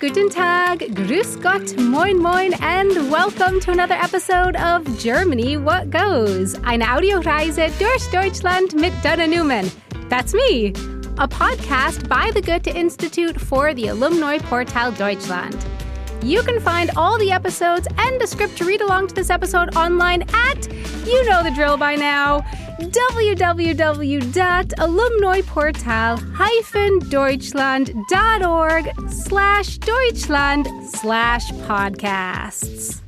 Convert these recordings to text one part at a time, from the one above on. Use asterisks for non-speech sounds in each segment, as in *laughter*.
Guten Tag, Grüß Gott, Moin Moin, and welcome to another episode of Germany What Goes, eine Audioreise durch Deutschland mit Donna Newman. That's me, a podcast by the Goethe Institute for the Alumni Portal Deutschland. You can find all the episodes and a script to read along to this episode online at, you know the drill by now, www.alumniportal-deutschland.org slash Deutschland slash podcasts.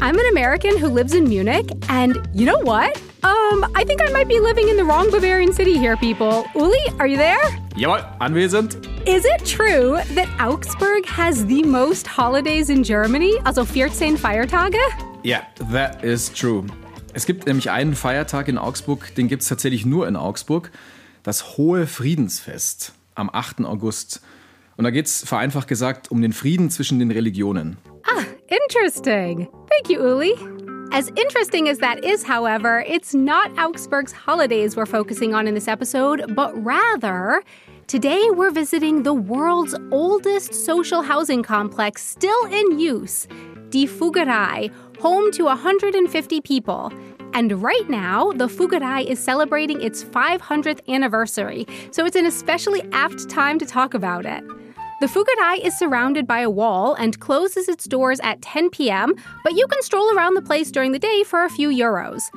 I'm an American who lives in Munich, and you know what? Um, I think I might be living in the wrong Bavarian city here, people. Uli, are you there? Jawohl, anwesend. Is it true that Augsburg has the most holidays in Germany, also 14 Feiertage? Yeah, that is true. Es gibt nämlich einen Feiertag in Augsburg, den gibt es tatsächlich nur in Augsburg, das Hohe Friedensfest am 8. August. Und da geht es vereinfacht gesagt um den Frieden zwischen den Religionen. Ah, interesting. Thank you, Uli. As interesting as that is, however, it's not Augsburg's holidays we're focusing on in this episode, but rather, today we're visiting the world's oldest social housing complex still in use, Die Fuggerei, home to 150 people. And right now, the Fuggerei is celebrating its 500th anniversary, so it's an especially apt time to talk about it. The Fuggerei is surrounded by a wall and closes its doors at 10 p.m., but you can stroll around the place during the day for a few euros.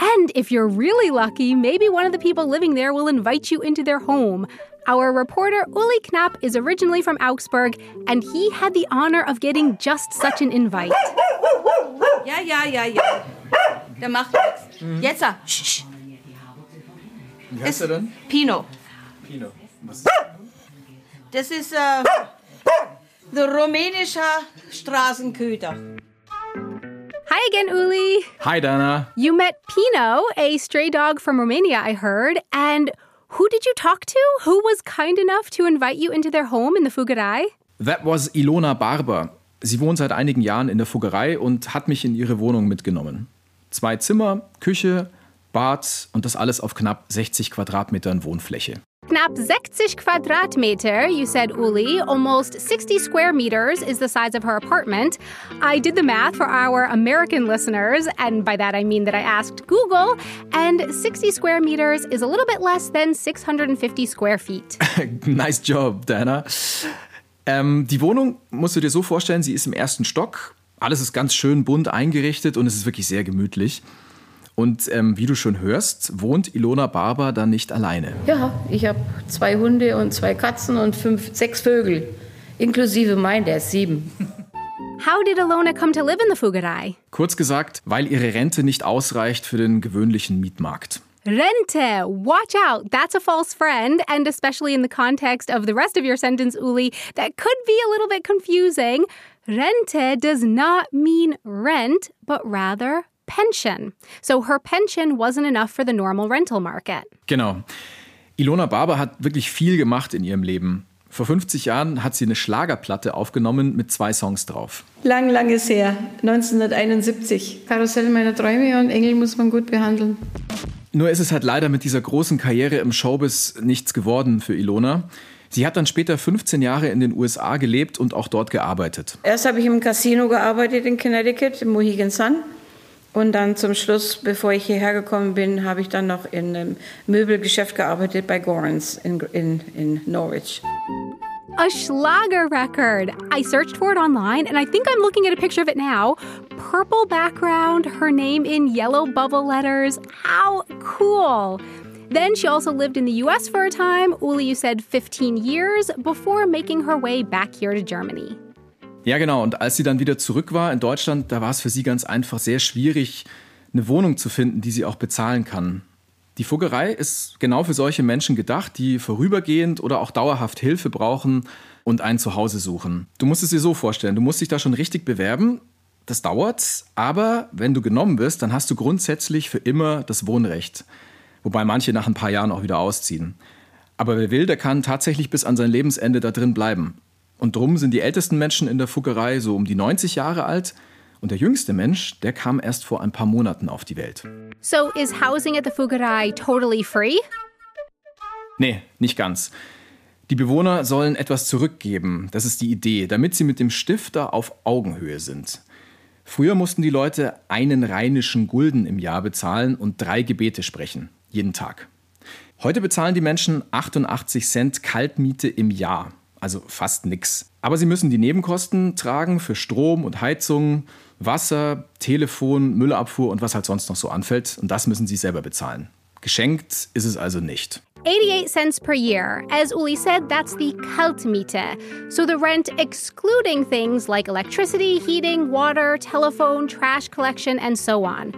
And if you're really lucky, maybe one of the people living there will invite you into their home. Our reporter Uli Knapp is originally from Augsburg, and he had the honor of getting just such an invite. Ja, ja, ja, ja. Der macht nichts. Jetzt, ah, sch, sch. Wie heißt er denn? Pino. Pino. Was? Das ist äh, der rumänische Straßenköter. Hi again, Uli. Hi, Dana. You met Pino, a stray dog from Romania, I heard. And who did you talk to? Who was kind enough to invite you into their home in the Fuggerei? That was Ilona Barber. Sie wohnt seit einigen Jahren in der Fuggerei und hat mich in ihre Wohnung mitgenommen. Zwei Zimmer, Küche, Bad und das alles auf knapp 60 Quadratmetern Wohnfläche. Knapp 60 Quadratmeter, you said, Uli. Almost 60 square meters is the size of her apartment. I did the math for our American listeners, and by that I mean that I asked Google, and 60 square meters is a little bit less than 650 square feet. *laughs* nice job, Dana. Ähm, die Wohnung musst du dir so vorstellen, sie ist im ersten Stock. Alles ist ganz schön bunt eingerichtet und es ist wirklich sehr gemütlich. Und ähm, wie du schon hörst, wohnt Ilona Barber dann nicht alleine. Ja, ich habe zwei Hunde und zwei Katzen und fünf, sechs Vögel. Inklusive mein, der ist sieben. *laughs* How did Ilona come to live in the Fuggerei? Kurz gesagt, weil ihre Rente nicht ausreicht für den gewöhnlichen Mietmarkt. Rente. Watch out. That's a false friend. And especially in the context of the rest of your sentence, Uli, that could be a little bit confusing. Rente does not mean rent, but rather pension. So her pension wasn't enough for the normal rental market. Genau. Ilona Barber hat wirklich viel gemacht in ihrem Leben. Vor 50 Jahren hat sie eine Schlagerplatte aufgenommen mit zwei Songs drauf. Lang, lang ist her. 1971. Karussell meiner Träume und Engel muss man gut behandeln. Nur ist es halt leider mit dieser großen Karriere im Showbiz nichts geworden für Ilona. Sie hat dann später 15 Jahre in den USA gelebt und auch dort gearbeitet. Erst habe ich im Casino gearbeitet in Connecticut, im Mohegan Sun. Und dann zum Schluss, bevor ich hierher gekommen bin, habe ich dann noch in einem Möbelgeschäft gearbeitet bei Gorans in, in, in Norwich. A Schlager record. I searched for it online and I think I'm looking at a picture of it now. Purple background, her name in yellow bubble letters. How cool! Then she also lived in the US for a time, Uli, you said 15 years, before making her way back here to Germany. Ja, genau. Und als sie dann wieder zurück war in Deutschland, da war es für sie ganz einfach sehr schwierig, eine Wohnung zu finden, die sie auch bezahlen kann. Die Fuggerei ist genau für solche Menschen gedacht, die vorübergehend oder auch dauerhaft Hilfe brauchen und ein Zuhause suchen. Du musst es dir so vorstellen, du musst dich da schon richtig bewerben. Das dauert, aber wenn du genommen wirst, dann hast du grundsätzlich für immer das Wohnrecht. Wobei manche nach ein paar Jahren auch wieder ausziehen. Aber wer will, der kann tatsächlich bis an sein Lebensende da drin bleiben. Und drum sind die ältesten Menschen in der Fuggerei so um die 90 Jahre alt und der jüngste Mensch, der kam erst vor ein paar Monaten auf die Welt. So is housing at the Fuggerei totally free? Nee, nicht ganz. Die Bewohner sollen etwas zurückgeben, das ist die Idee, damit sie mit dem Stifter auf Augenhöhe sind. Früher mussten die Leute einen rheinischen Gulden im Jahr bezahlen und drei Gebete sprechen, jeden Tag. Heute bezahlen die Menschen 88 Cent Kaltmiete im Jahr, also fast nix. Aber sie müssen die Nebenkosten tragen für Strom und Heizung, Wasser, Telefon, Müllabfuhr und was halt sonst noch so anfällt. Und das müssen sie selber bezahlen. Geschenkt ist es also nicht. 88 cents per year. As Uli said, that's the Kaltmiete. So the rent excluding things like electricity, heating, water, telephone, trash collection, and so on.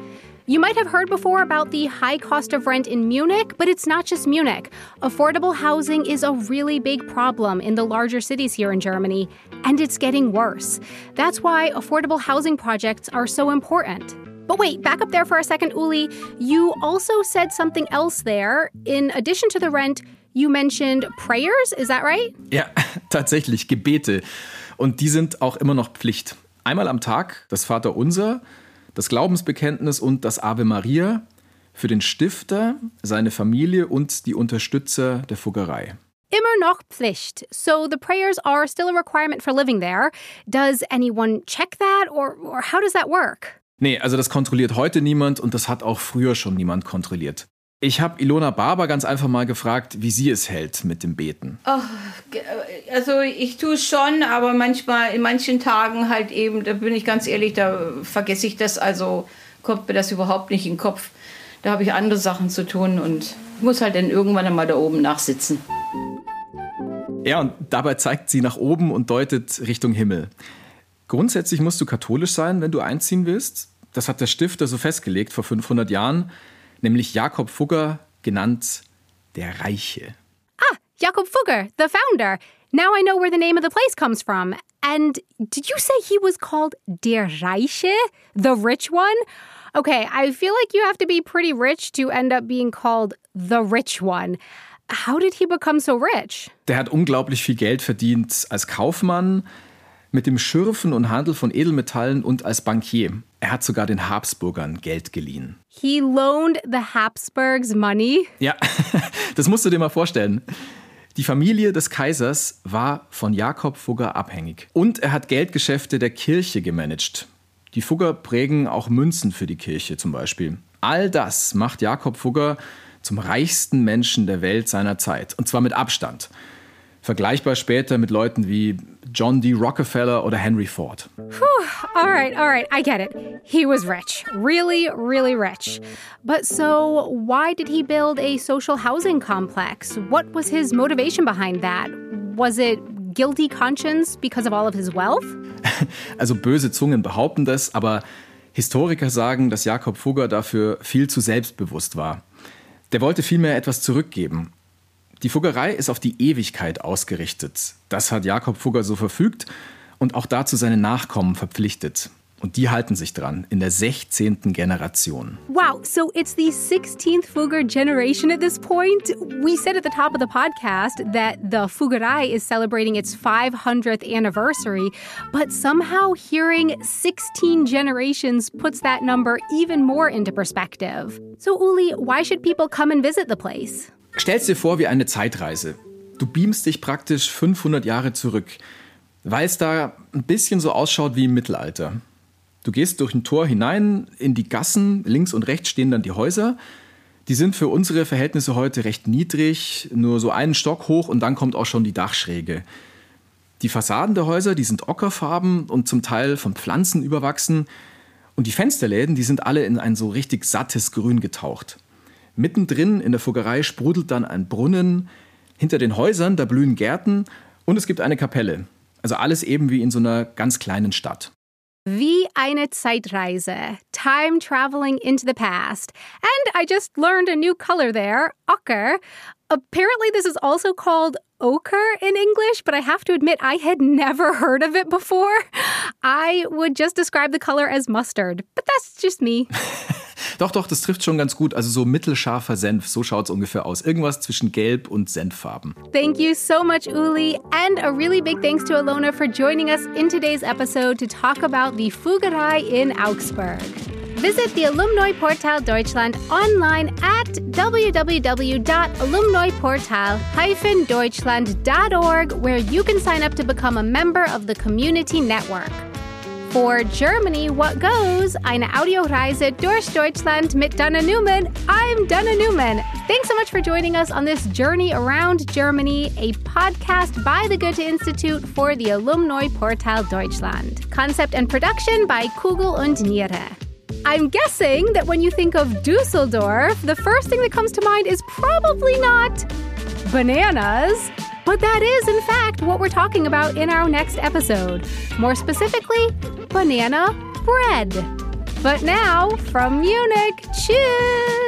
You might have heard before about the high cost of rent in Munich, but it's not just Munich. Affordable housing is a really big problem in the larger cities here in Germany, and it's getting worse. That's why affordable housing projects are so important. But wait, back up there for a second, Uli. You also said something else there. In addition to the rent, you mentioned prayers, is that right? Ja, *laughs* tatsächlich, Gebete. Und die sind auch immer noch Pflicht. Einmal am Tag das Vaterunser, das Glaubensbekenntnis und das Ave Maria für den Stifter, seine Familie und die Unterstützer der Fuggerei. Immer noch Pflicht. So the prayers are still a requirement for living there. Does anyone check that or, or how does that work? Nee, also das kontrolliert heute niemand und das hat auch früher schon niemand kontrolliert. Ich habe Ilona Barber ganz einfach mal gefragt, wie sie es hält mit dem Beten. Oh, also ich tue es schon, aber manchmal, in manchen Tagen halt eben, da bin ich ganz ehrlich, da vergesse ich das, also kommt mir das überhaupt nicht in den Kopf. Da habe ich andere Sachen zu tun und muss halt dann irgendwann einmal da oben nachsitzen. Ja, und dabei zeigt sie nach oben und deutet Richtung Himmel. Grundsätzlich musst du katholisch sein, wenn du einziehen willst. Das hat der Stifter so festgelegt vor 500 Jahren, nämlich Jakob Fugger, genannt der Reiche. Ah, Jakob Fugger, the founder. Now I know where the name of the place comes from. And did you say he was called Der Reiche, the rich one? Okay, I feel like you have to be pretty rich to end up being called the rich one. How did he become so rich? Der hat unglaublich viel Geld verdient als Kaufmann, mit dem Schürfen und Handel von Edelmetallen und als Bankier. Er hat sogar den Habsburgern Geld geliehen. He loaned the Habsburgs money? Ja, *laughs* das musst du dir mal vorstellen. Die Familie des Kaisers war von Jakob Fugger abhängig. Und er hat Geldgeschäfte der Kirche gemanagt. Die Fugger prägen auch Münzen für die Kirche zum Beispiel. All das macht Jakob Fugger zum reichsten Menschen der Welt seiner Zeit. Und zwar mit Abstand. Vergleichbar später mit Leuten wie John D. Rockefeller oder Henry Ford. Whew, all right, all right, I get it. He was rich. Really, really rich. But so, why did he build a social housing complex? What was his motivation behind that? Was it guilty conscience because of all of his wealth? *laughs* Also böse Zungen behaupten das, aber Historiker sagen, dass Jakob Fugger dafür viel zu selbstbewusst war. Der wollte vielmehr etwas zurückgeben. Die Fuggerei ist auf die Ewigkeit ausgerichtet. Das hat Jakob Fugger so verfügt und auch dazu seine Nachkommen verpflichtet. Und die halten sich dran in der 16. Generation. Wow, so it's the 16th Fugger generation at this point. We said at the top of the podcast that the Fuggerei is celebrating its 500th anniversary, but somehow hearing 16 generations puts that number even more into perspective. So, Uli, why should people come and visit the place? Stell's dir vor wie eine Zeitreise. Du beamst dich praktisch 500 Jahre zurück, weil es da ein bisschen so ausschaut wie im Mittelalter. Du gehst durch ein Tor hinein in die Gassen, links und rechts stehen dann die Häuser. Die sind für unsere Verhältnisse heute recht niedrig, nur so einen Stock hoch und dann kommt auch schon die Dachschräge. Die Fassaden der Häuser, die sind ockerfarben und zum Teil von Pflanzen überwachsen. Und die Fensterläden, die sind alle in ein so richtig sattes Grün getaucht. Mittendrin in der Fuggerei sprudelt dann ein Brunnen. Hinter den Häusern, da blühen Gärten und es gibt eine Kapelle. Also alles eben wie in so einer ganz kleinen Stadt. Wie eine Zeitreise. Time traveling into the past. And I just learned a new color there, ochre. Apparently, this is also called ochre in English, but I have to admit I had never *laughs* heard of it before. I would just describe the color as mustard, but that's just me. *laughs* Doch, doch, das trifft schon ganz gut. Also so mittelscharfer Senf, so schaut es ungefähr aus. Irgendwas zwischen Gelb und Senffarben. Thank you so much, Uli. And a really big thanks to Alona for joining us in today's episode to talk about the Fugerei in Augsburg. Visit the Alumni Portal Deutschland online at www.alumniportal-deutschland.org where you can sign up to become a member of the community network. For Germany, what goes? Eine Audioreise durch Deutschland mit Dana Newman. I'm Dana Newman. Thanks so much for joining us on this journey around Germany, a podcast by the Goethe Institute for the Alumni Portal Deutschland. Concept and production by Kugel und Niere. I'm guessing that when you think of Dusseldorf, the first thing that comes to mind is probably not bananas. But that is, in fact, what we're talking about in our next episode. More specifically, banana bread. But now, from Munich, cheers!